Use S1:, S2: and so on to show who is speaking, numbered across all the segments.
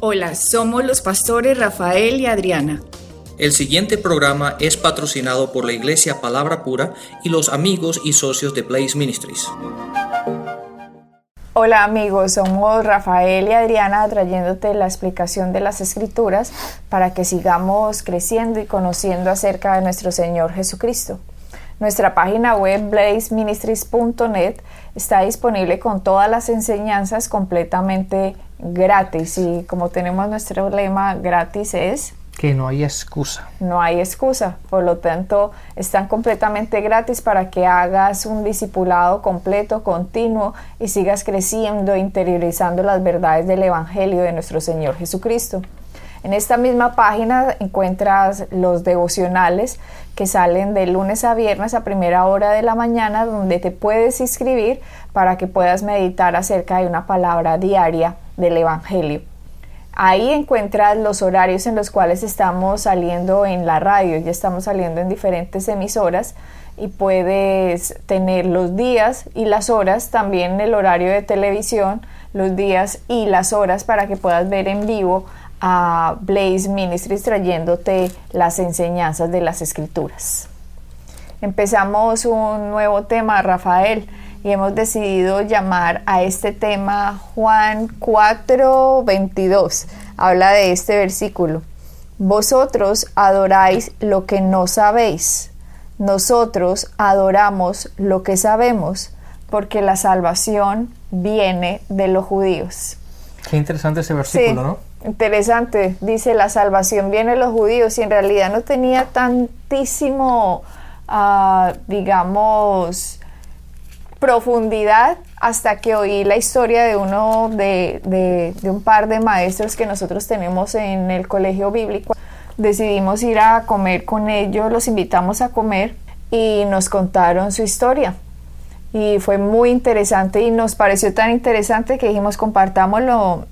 S1: Hola, somos los pastores Rafael y Adriana.
S2: El siguiente programa es patrocinado por la Iglesia Palabra Pura y los amigos y socios de Blaze Ministries.
S3: Hola amigos, somos Rafael y Adriana trayéndote la explicación de las escrituras para que sigamos creciendo y conociendo acerca de nuestro Señor Jesucristo. Nuestra página web blazeministries.net está disponible con todas las enseñanzas completamente gratis y como tenemos nuestro lema gratis es
S4: que no hay excusa.
S3: No hay excusa, por lo tanto están completamente gratis para que hagas un discipulado completo, continuo y sigas creciendo, interiorizando las verdades del Evangelio de nuestro Señor Jesucristo. En esta misma página encuentras los devocionales que salen de lunes a viernes a primera hora de la mañana donde te puedes inscribir para que puedas meditar acerca de una palabra diaria del Evangelio. Ahí encuentras los horarios en los cuales estamos saliendo en la radio, ya estamos saliendo en diferentes emisoras y puedes tener los días y las horas, también el horario de televisión, los días y las horas para que puedas ver en vivo a Blaze Ministries trayéndote las enseñanzas de las escrituras. Empezamos un nuevo tema, Rafael y hemos decidido llamar a este tema Juan 4:22. Habla de este versículo. Vosotros adoráis lo que no sabéis. Nosotros adoramos lo que sabemos, porque la salvación viene de los judíos.
S4: Qué interesante ese versículo, ¿no?
S3: Interesante. Dice, la salvación viene de los judíos y en realidad no tenía tantísimo, ah, digamos, profundidad hasta que oí la historia de uno de, un par de maestros que nosotros tenemos en el colegio bíblico. Decidimos ir a comer con ellos, los invitamos a comer y nos contaron su historia. Y fue muy interesante y nos pareció tan interesante que dijimos compartámoslo,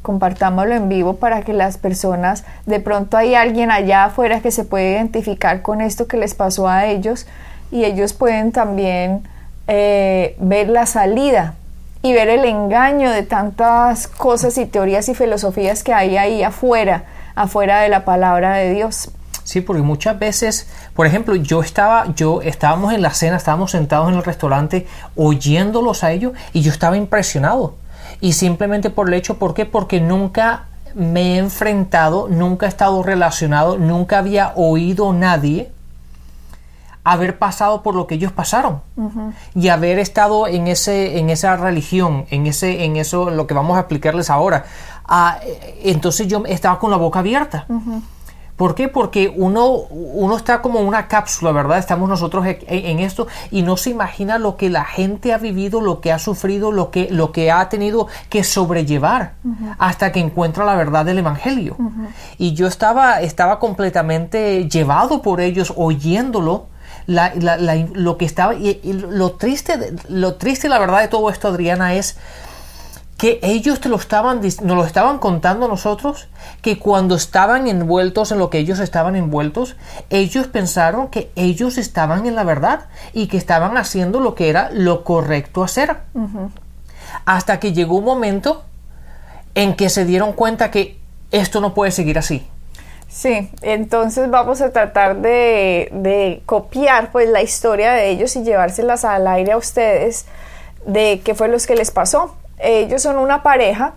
S3: compartámoslo en vivo para que las personas, de pronto hay alguien allá afuera que se puede identificar con esto que les pasó a ellos y ellos pueden también eh, ver la salida y ver el engaño de tantas cosas y teorías y filosofías que hay ahí afuera, afuera de la palabra de Dios.
S4: Sí, porque muchas veces, por ejemplo, yo estaba, yo estábamos en la cena, estábamos sentados en el restaurante oyéndolos a ellos y yo estaba impresionado. Y simplemente por el hecho, ¿por qué? Porque nunca me he enfrentado, nunca he estado relacionado, nunca había oído nadie haber pasado por lo que ellos pasaron. Y haber estado en ese en esa religión en ese en eso lo que vamos a explicarles ahora. Ah, entonces yo estaba con la boca abierta. ¿Por qué? Porque uno, uno está como una cápsula, ¿verdad? Estamos nosotros en, esto y no se imagina lo que la gente ha vivido, lo que ha sufrido, lo que, lo que ha tenido que sobrellevar hasta que encuentra la verdad del Evangelio. Y yo estaba, estaba completamente llevado por ellos oyéndolo lo que estaba y, lo triste lo triste la verdad de todo esto Adriana es que ellos te lo estaban nos lo estaban contando a nosotros que cuando estaban envueltos en lo que ellos estaban envueltos ellos pensaron que ellos estaban en la verdad y que estaban haciendo lo que era lo correcto hacer. Hasta que llegó un momento en que se dieron cuenta que esto no puede seguir así
S3: Sí, entonces vamos a tratar de, copiar pues la historia de ellos y llevárselas al aire a ustedes de qué fue lo que les pasó. Ellos son una pareja,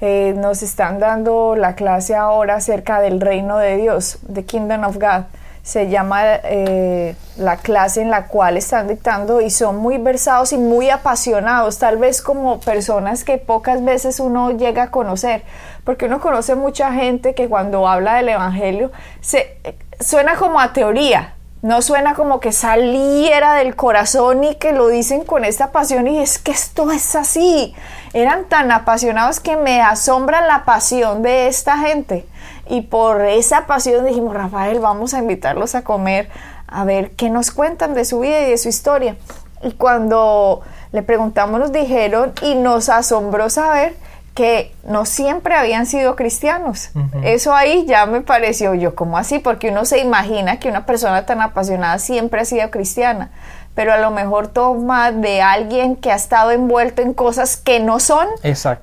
S3: eh, nos están dando la clase ahora acerca del reino de Dios, The Kingdom of God se llama eh, la clase en la cual están dictando y son muy versados y muy apasionados, tal vez como personas que pocas veces uno llega a conocer, porque uno conoce mucha gente que cuando habla del Evangelio se, suena como a teoría, no suena como que saliera del corazón y que lo dicen con esta pasión y es que esto es así. Eran tan apasionados que me asombra la pasión de esta gente. Y por esa pasión dijimos, Rafael, vamos a invitarlos a comer, a ver qué nos cuentan de su vida y de su historia. Y cuando le preguntamos, nos dijeron y nos asombró saber que no siempre habían sido cristianos. Eso ahí ya me pareció yo, como así? Porque uno se imagina que una persona tan apasionada siempre ha sido cristiana, pero a lo mejor toma de alguien que ha estado envuelto en cosas que no son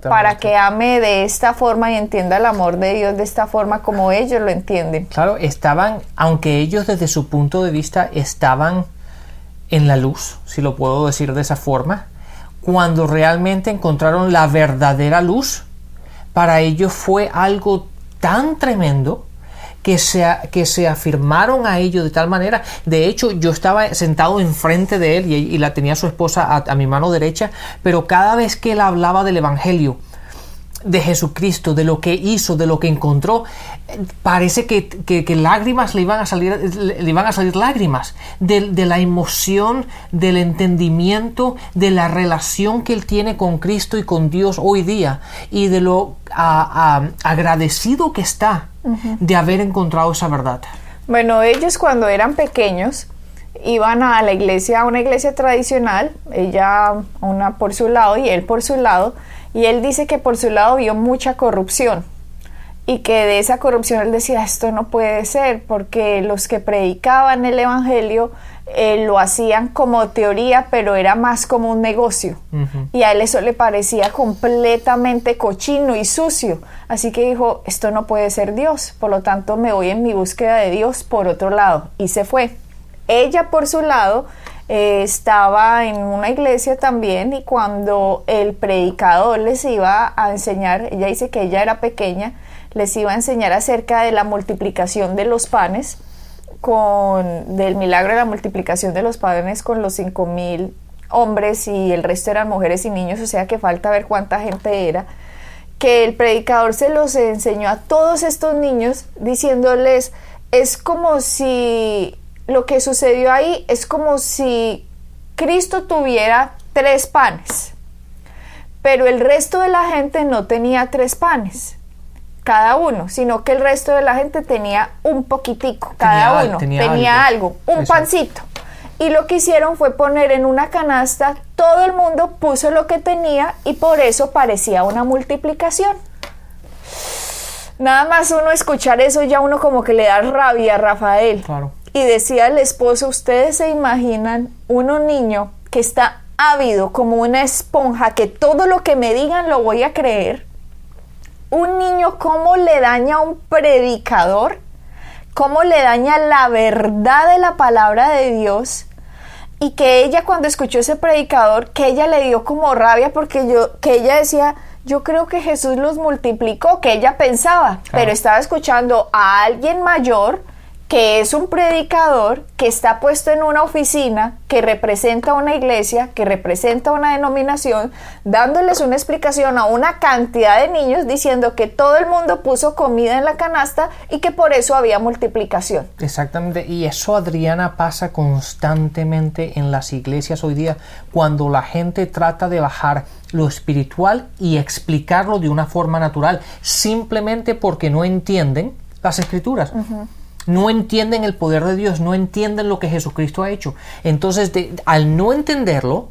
S3: para que ame de esta forma y entienda el amor de Dios de esta forma como ellos lo entienden.
S4: Claro, estaban, aunque ellos desde su punto de vista estaban en la luz, si lo puedo decir de esa forma, cuando realmente encontraron la verdadera luz, para ellos fue algo tan tremendo que se, que se afirmaron a ellos de tal manera. De hecho, yo estaba sentado enfrente de él y, la tenía su esposa a, mi mano derecha, pero cada vez que él hablaba del Evangelio, de Jesucristo, de lo que hizo, de lo que encontró, parece que, lágrimas le iban a salir, le iban a salir lágrimas de, la emoción, del entendimiento, de la relación que él tiene con Cristo y con Dios hoy día y de lo agradecido que está de haber encontrado esa verdad.
S3: Bueno, ellos cuando eran pequeños iban a la iglesia, a una iglesia tradicional, ella una por su lado y él por su lado, y él dice que por su lado vio mucha corrupción y que de esa corrupción él decía, esto no puede ser, porque los que predicaban el Evangelio eh, lo hacían como teoría, pero era más como un negocio. Y a él eso le parecía completamente cochino y sucio. Así que dijo, esto no puede ser Dios, por lo tanto me voy en mi búsqueda de Dios por otro lado. Y se fue. Ella por su lado eh, estaba en una iglesia también y cuando el predicador les iba a enseñar, ella dice que ella era pequeña, les iba a enseñar acerca de la multiplicación de los panes, con, del milagro de la multiplicación de los panes con los cinco mil hombres y el resto eran mujeres y niños, o sea que falta ver cuánta gente era, que el predicador se los enseñó a todos estos niños diciéndoles, es como si lo que sucedió ahí es como si Cristo tuviera tres panes, pero el resto de la gente no tenía tres panes cada uno, sino que el resto de la gente tenía un poquitico, cada uno tenía, algo, un pancito. Y lo que hicieron fue poner en una canasta, todo el mundo puso lo que tenía y por eso parecía una multiplicación. Nada más uno escuchar eso ya uno como que le da rabia a Rafael.
S4: Claro
S3: y decía el esposo, ustedes se imaginan uno niño que está ávido como una esponja, que todo lo que me digan lo voy a creer. Un niño cómo le daña a un predicador, cómo le daña la verdad de la palabra de Dios y que ella cuando escuchó ese predicador, que ella le dio como rabia porque yo, que ella decía, yo creo que Jesús los multiplicó, que ella pensaba, pero estaba escuchando a alguien mayor que es un predicador que está puesto en una oficina que representa una iglesia, que representa una denominación, dándoles una explicación a una cantidad de niños diciendo que todo el mundo puso comida en la canasta y que por eso había multiplicación.
S4: Exactamente, y eso Adriana pasa constantemente en las iglesias hoy día cuando la gente trata de bajar lo espiritual y explicarlo de una forma natural, simplemente porque no entienden las escrituras no entienden el poder de Dios, no entienden lo que Jesucristo ha hecho. Entonces, al no entenderlo,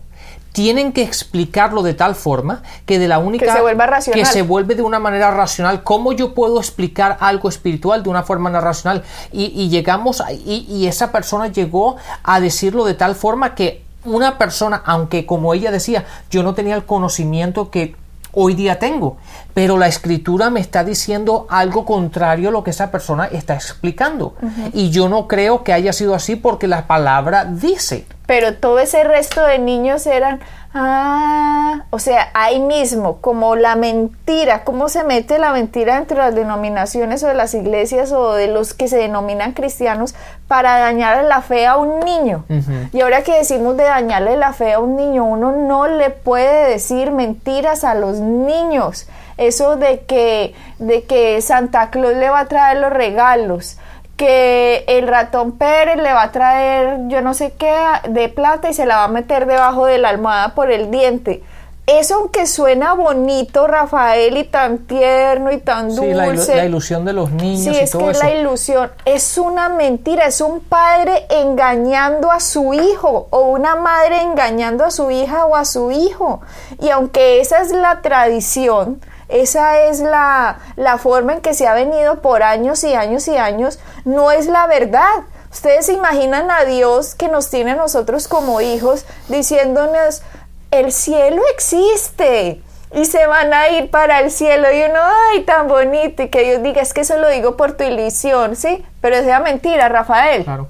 S4: tienen que explicarlo de tal forma que de la única
S3: que se vuelva racional.
S4: que se vuelve de una manera racional cómo yo puedo explicar algo espiritual de una forma no racional y, llegamos y, y esa persona llegó a decirlo de tal forma que una persona aunque como ella decía yo no tenía el conocimiento que hoy día tengo. Pero la escritura me está diciendo algo contrario a lo que esa persona está explicando. Y yo no creo que haya sido así porque la palabra dice.
S3: Pero todo ese resto de niños eran, Ah, o sea, ahí mismo, como la mentira, cómo se mete la mentira entre las denominaciones o de las iglesias o de los que se denominan cristianos para dañarle la fe a un niño. Y ahora que decimos de dañarle la fe a un niño, uno no le puede decir mentiras a los niños. Eso de que, de que Santa Claus le va a traer los regalos que el ratón Pérez le va a traer yo no sé qué de plata y se la va a meter debajo de la almohada por el diente. Eso aunque suena bonito, Rafael, y tan tierno y tan dulce.
S4: Sí, la, ilusión de los niños.
S3: Sí, es que es la ilusión. Es una mentira, es un padre engañando a su hijo o una madre engañando a su hija o a su hijo. Y aunque esa es la tradición, esa es la, forma en que se ha venido por años y años y años. No es la verdad. Ustedes se imaginan a Dios que nos tiene a nosotros como hijos diciéndonos, el cielo existe y se van a ir para el cielo y uno, ay, tan bonito y que Dios diga, es que eso lo digo por tu ilusión, ¿sí? Pero es mentira, Rafael.
S4: Claro.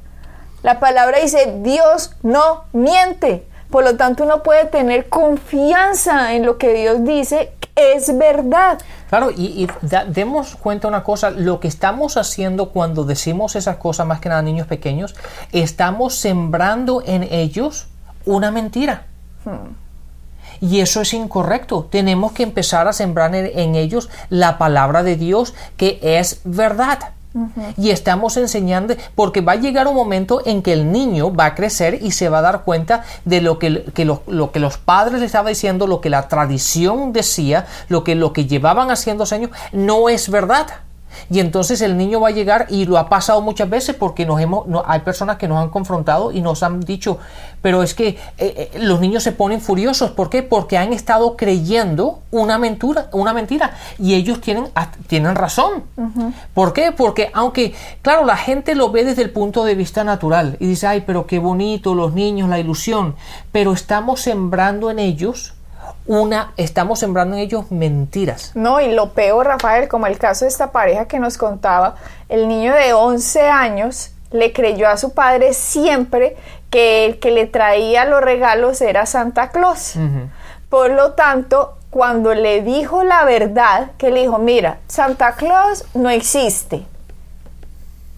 S3: La palabra dice, Dios no miente. Por lo tanto, uno puede tener confianza en lo que Dios dice, es verdad.
S4: Claro, y, demos cuenta una cosa, lo que estamos haciendo cuando decimos esas cosas, más que nada niños pequeños, estamos sembrando en ellos una mentira. Hmm. Y eso es incorrecto. Tenemos que empezar a sembrar en, ellos la palabra de Dios que es verdad. Y estamos enseñando, porque va a llegar un momento en que el niño va a crecer y se va a dar cuenta de lo que, lo, que los padres le estaban diciendo, lo que la tradición decía, lo que, lo que llevaban haciendo años, no es verdad. Y entonces el niño va a llegar y lo ha pasado muchas veces porque nos hemos, no, hay personas que nos han confrontado y nos han dicho, pero es que eh, eh, los niños se ponen furiosos. ¿Por qué? Porque han estado creyendo una mentira, una mentira y ellos tienen, tienen razón. ¿Por qué? Porque aunque, claro, la gente lo ve desde el punto de vista natural y dice, ay, pero qué bonito los niños, la ilusión, pero estamos sembrando en ellos una, estamos sembrando en ellos mentiras.
S3: No, y lo peor, Rafael, como el caso de esta pareja que nos contaba, el niño de 11 años le creyó a su padre siempre que el que le traía los regalos era Santa Claus. Por lo tanto, cuando le dijo la verdad, que le dijo, mira, Santa Claus no existe.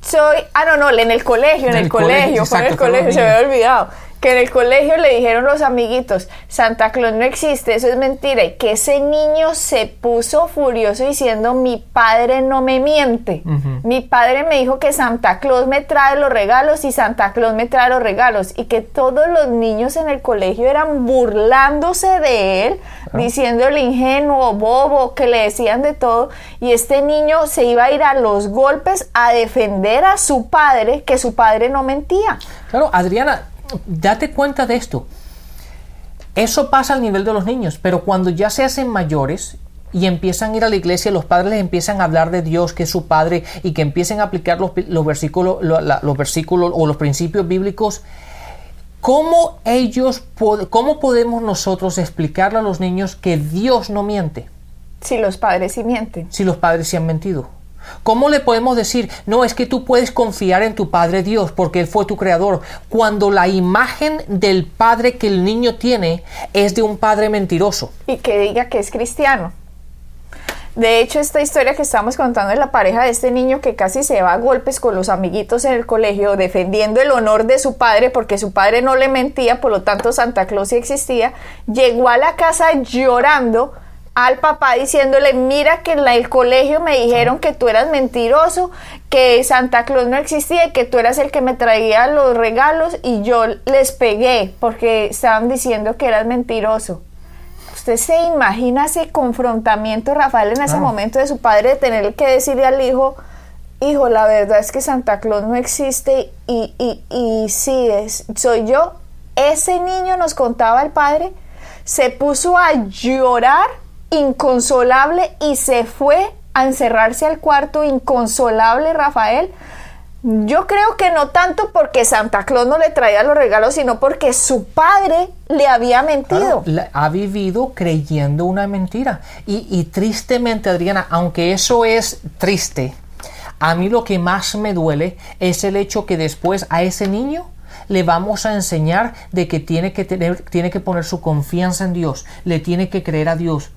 S3: Soy, ah, no, no, en el colegio, en, el, colegio, fue en el colegio, se había olvidado que en el colegio le dijeron los amiguitos, Santa Claus no existe, eso es mentira, y que ese niño se puso furioso diciendo, mi padre no me miente, mi padre me dijo que Santa Claus me trae los regalos y Santa Claus me trae los regalos, y que todos los niños en el colegio eran burlándose de él, diciéndole ingenuo, bobo, que le decían de todo, y este niño se iba a ir a los golpes a defender a su padre, que su padre no mentía.
S4: Claro, Adriana, date cuenta de esto. Eso pasa al nivel de los niños, pero cuando ya se hacen mayores y empiezan a ir a la iglesia, los padres les empiezan a hablar de Dios, que es su Padre, y que empiecen a aplicar los, versículos, los versículos o los principios bíblicos, ¿cómo ellos, cómo podemos nosotros explicarle a los niños que Dios no miente?
S3: Si los padres sí mienten.
S4: Si los padres sí han mentido. ¿Cómo le podemos decir, no, es que tú puedes confiar en tu Padre Dios porque Él fue tu creador, cuando la imagen del Padre que el niño tiene es de un Padre mentiroso?
S3: Y que diga que es cristiano. De hecho, esta historia que estamos contando de la pareja de este niño que casi se va a golpes con los amiguitos en el colegio, defendiendo el honor de su padre, porque su padre no le mentía, por lo tanto Santa Claus sí existía, llegó a la casa llorando al papá diciéndole, mira que en el colegio me dijeron que tú eras mentiroso, que Santa Claus no existía y que tú eras el que me traía los regalos y yo les pegué porque estaban diciendo que eras mentiroso. ¿Usted se imagina ese confrontamiento, Rafael, en ese momento de su padre, de tener que decirle al hijo, hijo, la verdad es que Santa Claus no existe y, y, y sí, es, soy yo? Ese niño nos contaba el padre, se puso a llorar inconsolable y se fue a encerrarse al cuarto inconsolable Rafael. Yo creo que no tanto porque Santa Claus no le traía los regalos, sino porque su padre le había mentido.
S4: ha vivido creyendo una mentira. Y, y tristemente, Adriana, aunque eso es triste, a mí lo que más me duele es el hecho que después a ese niño le vamos a enseñar de que tiene que tener, tiene que poner su confianza en Dios, le tiene que creer a Dios,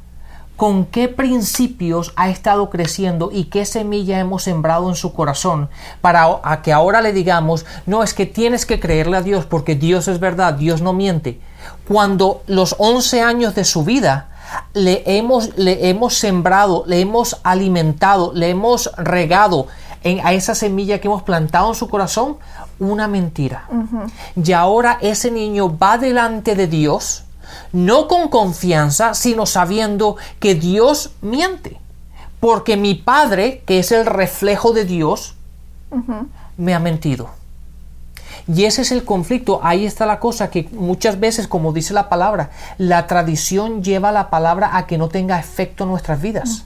S4: con qué principios ha estado creciendo y qué semilla hemos sembrado en su corazón para que ahora le digamos, no es que tienes que creerle a Dios porque Dios es verdad, Dios no miente. Cuando los 11 años de su vida le hemos, le hemos sembrado, le hemos alimentado, le hemos regado en, a esa semilla que hemos plantado en su corazón una mentira. Y ahora ese niño va delante de Dios, no con confianza, sino sabiendo que Dios miente. Porque mi Padre, que es el reflejo de Dios, me ha mentido. Y ese es el conflicto, ahí está la cosa que muchas veces, como dice la palabra, la tradición lleva la palabra a que no tenga efecto en nuestras vidas.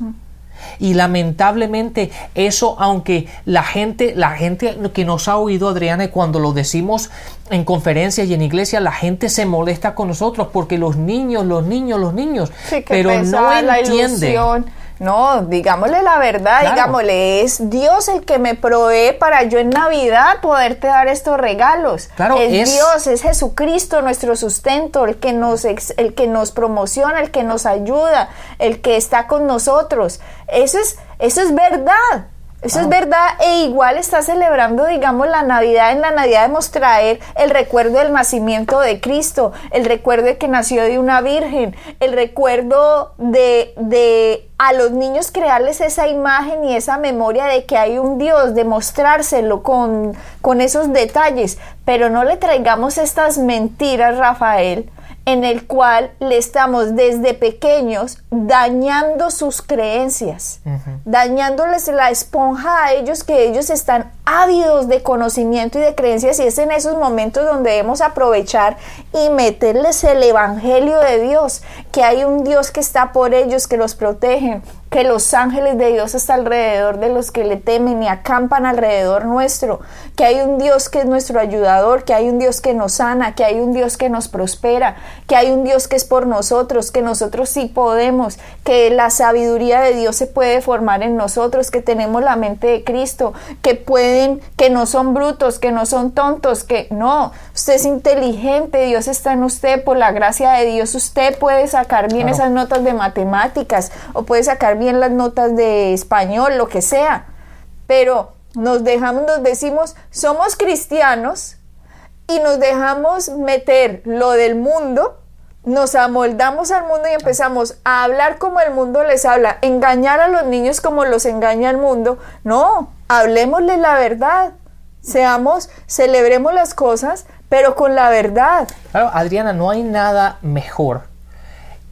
S4: Y lamentablemente eso, aunque la gente, la gente que nos ha oído, Adriana, cuando lo decimos en conferencias y en iglesia, la gente se molesta con nosotros porque los niños, los niños, los niños, pero no entienden.
S3: No, digámosle la verdad, digámosle, es Dios el que me provee para yo en Navidad poderte dar estos regalos. Claro, es, Dios, es Jesucristo nuestro sustento, el que nos el que nos promociona, el que nos ayuda, el que está con nosotros. Eso es eso es verdad. Eso es verdad, e igual está celebrando, digamos, la Navidad. En la Navidad debemos traer el recuerdo del nacimiento de Cristo, el recuerdo de que nació de una virgen, el recuerdo de, de a los niños crearles esa imagen y esa memoria de que hay un Dios, demostrárselo con, con esos detalles, pero no le traigamos estas mentiras, Rafael, en el cual le estamos desde pequeños dañando sus creencias, dañándoles la esponja a ellos que ellos están ávidos de conocimiento y de creencias y es en esos momentos donde debemos aprovechar y meterles el evangelio de Dios, que hay un Dios que está por ellos, que los protege, que los ángeles de Dios están alrededor de los que le temen y acampan alrededor nuestro, que hay un Dios que es nuestro ayudador, que hay un Dios que nos sana, que hay un Dios que nos prospera, que hay un Dios que es por nosotros, que nosotros sí podemos, que la sabiduría de Dios se puede formar en nosotros, que tenemos la mente de Cristo, que pueden, que no son brutos, que no son tontos, que no, usted es inteligente, Dios está en usted, por la gracia de Dios usted puede sacar bien esas notas de matemáticas o puede sacar bien en las notas de español, lo que sea, pero nos dejamos, nos decimos, somos cristianos y nos dejamos meter lo del mundo, nos amoldamos al mundo y empezamos a hablar como el mundo les habla, engañar a los niños como los engaña el mundo. No, hablemosle la verdad. Seamos, celebremos las cosas, pero con la verdad.
S4: Claro, Adriana, no hay nada mejor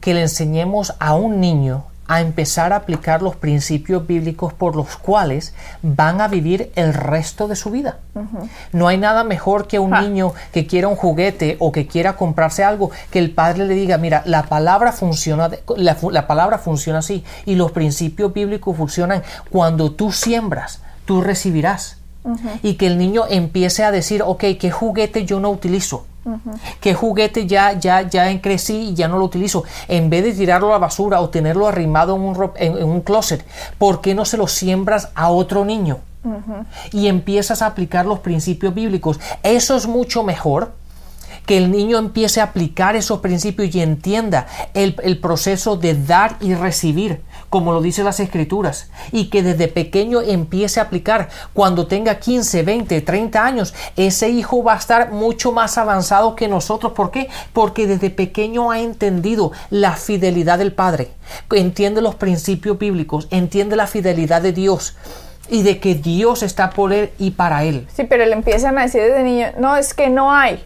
S4: que le enseñemos a un niño a empezar a aplicar los principios bíblicos por los cuales van a vivir el resto de su vida. No hay nada mejor que un ah. niño que quiera un juguete o que quiera comprarse algo, que el padre le diga, mira, la palabra funciona, la, palabra funciona así y los principios bíblicos funcionan cuando tú siembras, tú recibirás. Y que el niño empiece a decir, ok, ¿qué juguete yo no utilizo? ¿Qué juguete ya, ya, ya crecí y ya no lo utilizo? En vez de tirarlo a la basura o tenerlo arrimado en un, en, un closet, ¿por qué no se lo siembras a otro niño? Y empiezas a aplicar los principios bíblicos. Eso es mucho mejor que el niño empiece a aplicar esos principios y entienda el, el proceso de dar y recibir como lo dicen las escrituras, y que desde pequeño empiece a aplicar. Cuando tenga 15, 20, 30 años, ese hijo va a estar mucho más avanzado que nosotros. ¿Por qué? Porque desde pequeño ha entendido la fidelidad del Padre, entiende los principios bíblicos, entiende la fidelidad de Dios y de que Dios está por él y para él.
S3: Sí, pero le empiezan a decir desde niño, no, es que no hay.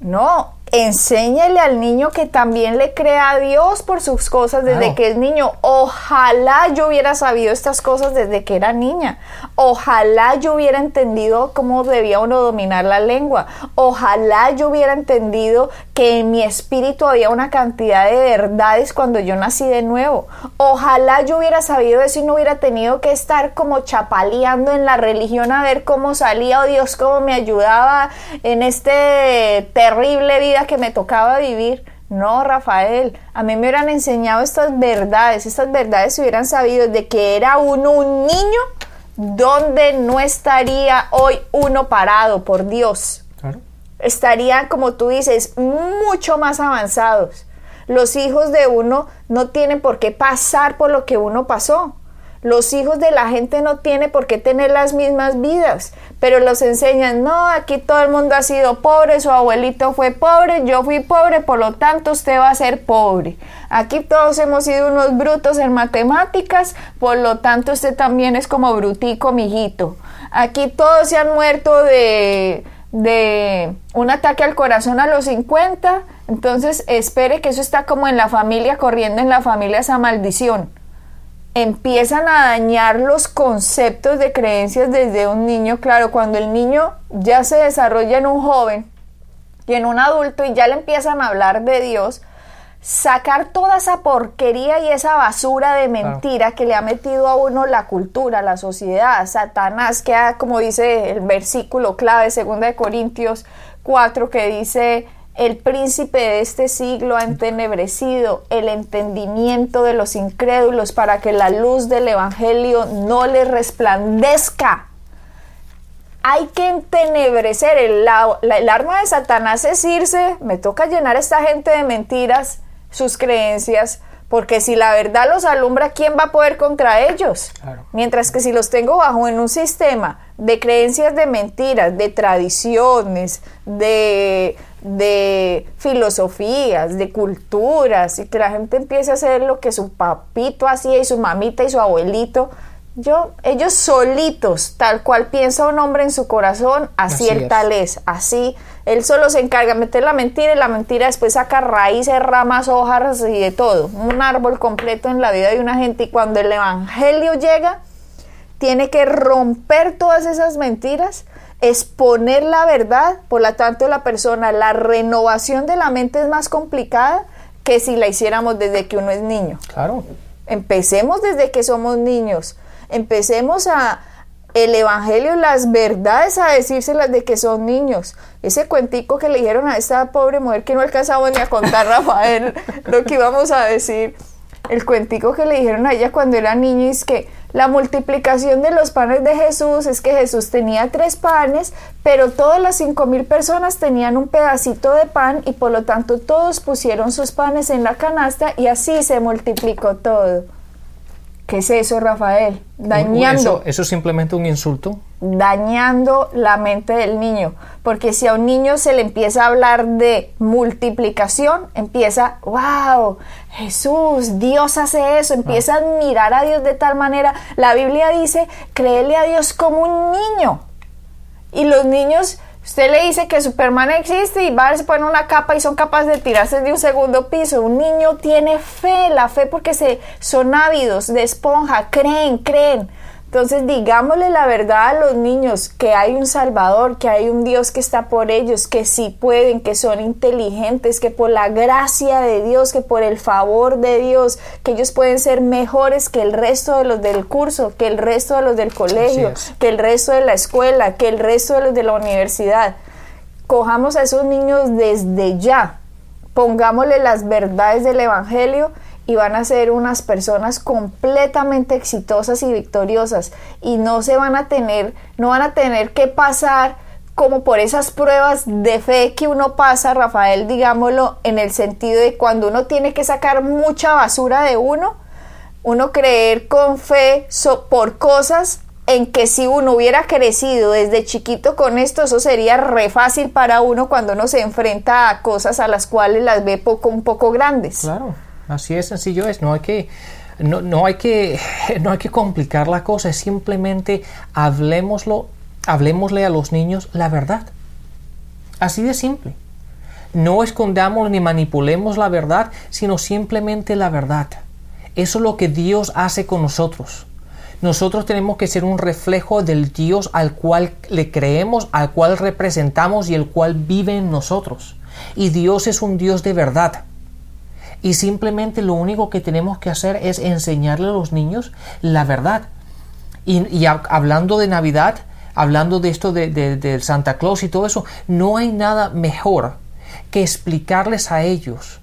S3: No, enséñele al niño que también le crea a Dios por sus cosas desde que es niño. Ojalá yo hubiera sabido estas cosas desde que era niña. Ojalá yo hubiera entendido cómo debía uno dominar la lengua. Ojalá yo hubiera entendido que en mi espíritu había una cantidad de verdades cuando yo nací de nuevo. Ojalá yo hubiera sabido eso y no hubiera tenido que estar como chapaleando en la religión a ver cómo salía, o oh Dios, cómo me ayudaba en este terrible vida que me tocaba vivir. No, Rafael, a mí me hubieran enseñado estas verdades, estas verdades se hubieran sabido de que era uno un niño donde no estaría hoy uno parado, por Dios. Estarían, como tú dices, mucho más avanzados. Los hijos de uno no tienen por qué pasar por lo que uno pasó. Los hijos de la gente no tienen por qué tener las mismas vidas, pero los enseñan, no, aquí todo el mundo ha sido pobre, su abuelito fue pobre, yo fui pobre, por lo tanto usted va a ser pobre. Aquí todos hemos sido unos brutos en matemáticas, por lo tanto usted también es como brutico, mijito. Aquí todos se han muerto de, de un ataque al corazón a los 50, entonces espere que eso está como en la familia, corriendo en la familia esa maldición empiezan a dañar los conceptos de creencias desde un niño. Claro, cuando el niño ya se desarrolla en un joven y en un adulto y ya le empiezan a hablar de Dios, sacar toda esa porquería y esa basura de mentira que le ha metido a uno la cultura, la sociedad, Satanás, que ha, como dice el versículo clave, 2 de Corintios 4, que dice, el príncipe de este siglo ha entenebrecido el entendimiento de los incrédulos para que la luz del Evangelio no les resplandezca. Hay que entenebrecer. El, el arma de Satanás es irse. Me toca llenar a esta gente de mentiras sus creencias, porque si la verdad los alumbra, ¿quién va a poder contra ellos? Mientras que si los tengo bajo en un sistema de creencias de mentiras, de tradiciones, de, de filosofías, de culturas, y que la gente empiece a hacer lo que su papito hacía y su mamita y su abuelito, yo, ellos solitos, tal cual piensa un hombre en su corazón, así, el tal es, así él solo se encarga de meter la mentira y la mentira después saca raíces, ramas, hojas y de todo. Un árbol completo en la vida de una gente. Y cuando el Evangelio llega, tiene que romper todas esas mentiras, exponer la verdad. Por lo tanto, la persona, la renovación de la mente es más complicada que si la hiciéramos desde que uno es niño.
S4: Claro.
S3: Empecemos desde que somos niños. Empecemos a, el Evangelio, las verdades a decírselas de que son niños. Ese cuentico que le dijeron a esta pobre mujer que no alcanzaba ni a contar, Rafael, lo que íbamos a decir. El cuentico que le dijeron a ella cuando era niña es que la multiplicación de los panes de Jesús es que Jesús tenía tres panes, pero todas las cinco mil personas tenían un pedacito de pan y por lo tanto todos pusieron sus panes en la canasta y así se multiplicó todo. ¿Qué es eso, Rafael?
S4: Dañando. ¿Eso, es simplemente un insulto?
S3: Dañando la mente del niño. Porque si a un niño se le empieza a hablar de multiplicación, empieza, wow, Jesús, Dios hace eso, empieza a admirar a Dios de tal manera. La Biblia dice, créele a Dios como un niño. Y los niños Usted le dice que Superman existe y va, se pone una capa y son capaces de tirarse de un segundo piso. Un niño tiene fe, la fe porque se, son ávidos de esponja, creen, creen. Entonces digámosle la verdad a los niños que hay un Salvador, que hay un Dios que está por ellos, que sí pueden, que son inteligentes, que por la gracia de Dios, que por el favor de Dios, que ellos pueden ser mejores que el resto de los del curso, que el resto de los del colegio, que el resto de la escuela, que el resto de los de la universidad. Cojamos a esos niños desde ya, pongámosle las verdades del Evangelio y van a ser unas personas completamente exitosas y victoriosas y no se van a tener, no van a tener que pasar como por esas pruebas de fe que uno pasa, Rafael, digámoslo, en el sentido de cuando uno tiene que sacar mucha basura de uno, uno creer con fe por cosas en que si uno hubiera crecido desde chiquito con esto, eso sería re fácil para uno cuando uno se enfrenta a cosas a las cuales las ve poco, un poco grandes.
S4: Claro. Así es sencillo es, no hay que no, no, hay que no hay que complicar la cosa, simplemente hablemoslo, hablemosle a los niños la verdad. Así de simple. No escondamos ni manipulemos la verdad, sino simplemente la verdad. Eso es lo que Dios hace con nosotros. Nosotros tenemos que ser un reflejo del Dios al cual le creemos, al cual representamos y el cual vive en nosotros. Y Dios es un Dios de verdad y simplemente lo único que tenemos que hacer es enseñarle a los niños la verdad. Y, hablando de Navidad, hablando de esto de, Santa Claus y todo eso, no hay nada mejor que explicarles a ellos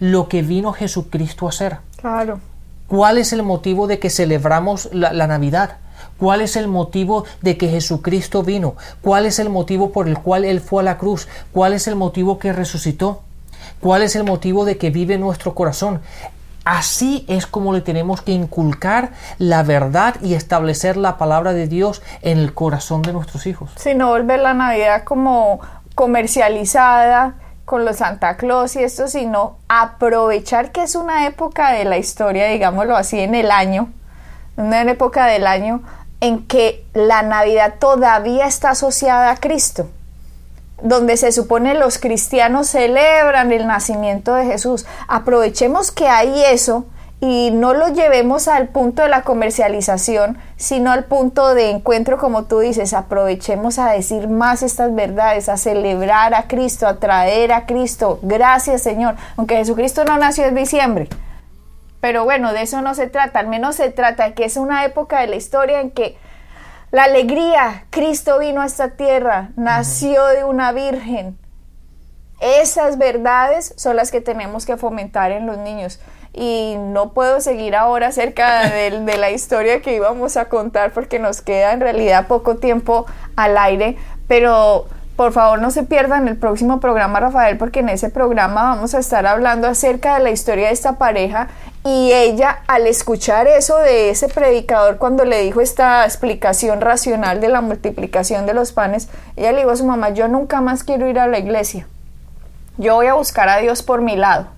S4: lo que vino Jesucristo a hacer.
S3: Claro.
S4: ¿Cuál es el motivo de que celebramos la, la Navidad? ¿Cuál es el motivo de que Jesucristo vino? ¿Cuál es el motivo por el cual Él fue a la cruz? ¿Cuál es el motivo que resucitó? Cuál es el motivo de que vive nuestro corazón. Así es como le tenemos que inculcar la verdad y establecer la palabra de Dios en el corazón de nuestros hijos.
S3: Si no volver la Navidad como comercializada con los Santa Claus y esto, sino aprovechar que es una época de la historia, digámoslo así, en el año, una época del año en que la Navidad todavía está asociada a Cristo donde se supone los cristianos celebran el nacimiento de Jesús. Aprovechemos que hay eso y no lo llevemos al punto de la comercialización, sino al punto de encuentro, como tú dices, aprovechemos a decir más estas verdades, a celebrar a Cristo, a traer a Cristo. Gracias Señor, aunque Jesucristo no nació en diciembre. Pero bueno, de eso no se trata, al menos se trata de que es una época de la historia en que la alegría, Cristo vino a esta tierra, nació de una virgen. Esas verdades son las que tenemos que fomentar en los niños y no puedo seguir ahora acerca de, la historia que íbamos a contar porque nos queda en realidad poco tiempo al aire, pero por favor no se pierdan el próximo programa Rafael porque en ese programa vamos a estar hablando acerca de la historia de esta pareja y ella al escuchar eso de ese predicador cuando le dijo esta explicación racional de la multiplicación de los panes, ella le dijo a su mamá, yo nunca más quiero ir a la iglesia, yo voy a buscar a Dios por mi lado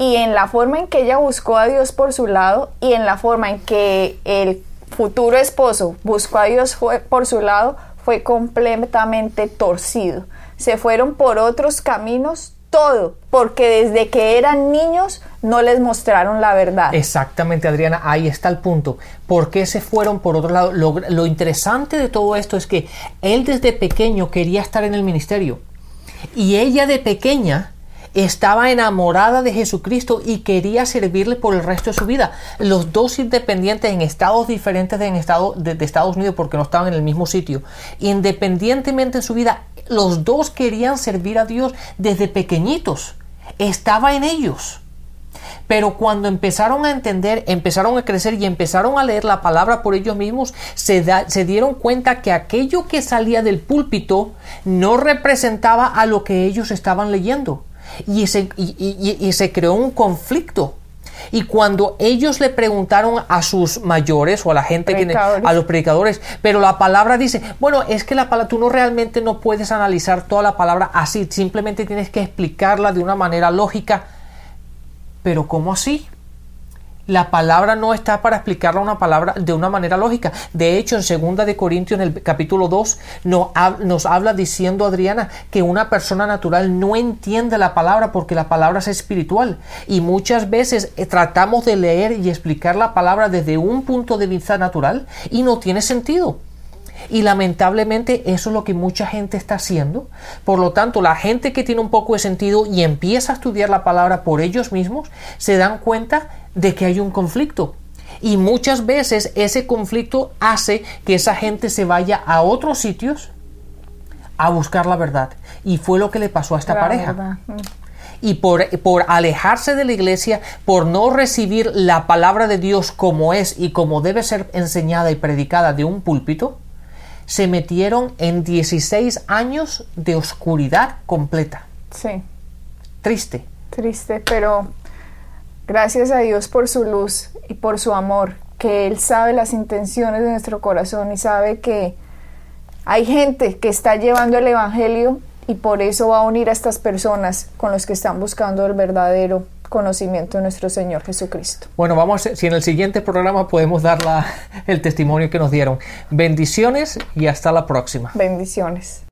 S3: y en la forma en que ella buscó a Dios por su lado y en la forma en que el futuro esposo buscó a Dios por su lado fue completamente torcido. Se fueron por otros caminos todo, porque desde que eran niños no les mostraron la verdad.
S4: Exactamente, Adriana, ahí está el punto. ¿Por qué se fueron por otro lado? Lo, lo interesante de todo esto es que él desde pequeño quería estar en el ministerio y ella de pequeña estaba enamorada de Jesucristo y quería servirle por el resto de su vida. Los dos independientes en estados diferentes de, estado, de, Estados Unidos porque no estaban en el mismo sitio. Independientemente en su vida, los dos querían servir a Dios desde pequeñitos. Estaba en ellos. Pero cuando empezaron a entender, empezaron a crecer y empezaron a leer la palabra por ellos mismos, se, dieron cuenta que aquello que salía del púlpito no representaba a lo que ellos estaban leyendo y se, y, se creó un conflicto. Y cuando ellos le preguntaron a sus mayores o a la gente que a los predicadores, pero la palabra dice, bueno, es que la palabra tú no realmente no puedes analizar toda la palabra así, simplemente tienes que explicarla de una manera lógica. Pero ¿cómo así? La palabra no está para explicarla una palabra de una manera lógica. De hecho, en segunda de Corintios, en el capítulo 2, nos, habla diciendo Adriana que una persona natural no entiende la palabra porque la palabra es espiritual. Y muchas veces eh, tratamos de leer y explicar la palabra desde un punto de vista natural y no tiene sentido. Y lamentablemente eso es lo que mucha gente está haciendo. Por lo tanto, la gente que tiene un poco de sentido y empieza a estudiar la palabra por ellos mismos, se dan cuenta de que hay un conflicto. Y muchas veces ese conflicto hace que esa gente se vaya a otros sitios a buscar la verdad. Y fue lo que le pasó a esta pareja. Y por, por, alejarse de la iglesia, por no recibir la palabra de Dios como es y como debe ser enseñada y predicada de un púlpito, se metieron en 16 años de oscuridad completa.
S3: Sí.
S4: Triste.
S3: Triste, pero Gracias a Dios por su luz y por su amor, que Él sabe las intenciones de nuestro corazón y sabe que hay gente que está llevando el Evangelio y por eso va a unir a estas personas con los que están buscando el verdadero conocimiento de nuestro Señor Jesucristo.
S4: Bueno, vamos, si en el siguiente programa podemos dar el testimonio que nos dieron. Bendiciones y hasta la próxima.
S3: Bendiciones.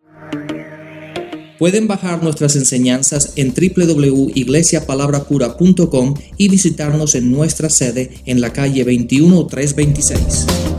S2: Pueden bajar nuestras enseñanzas en www.iglesiapalabrapura.com y visitarnos en nuestra sede en la calle 21326.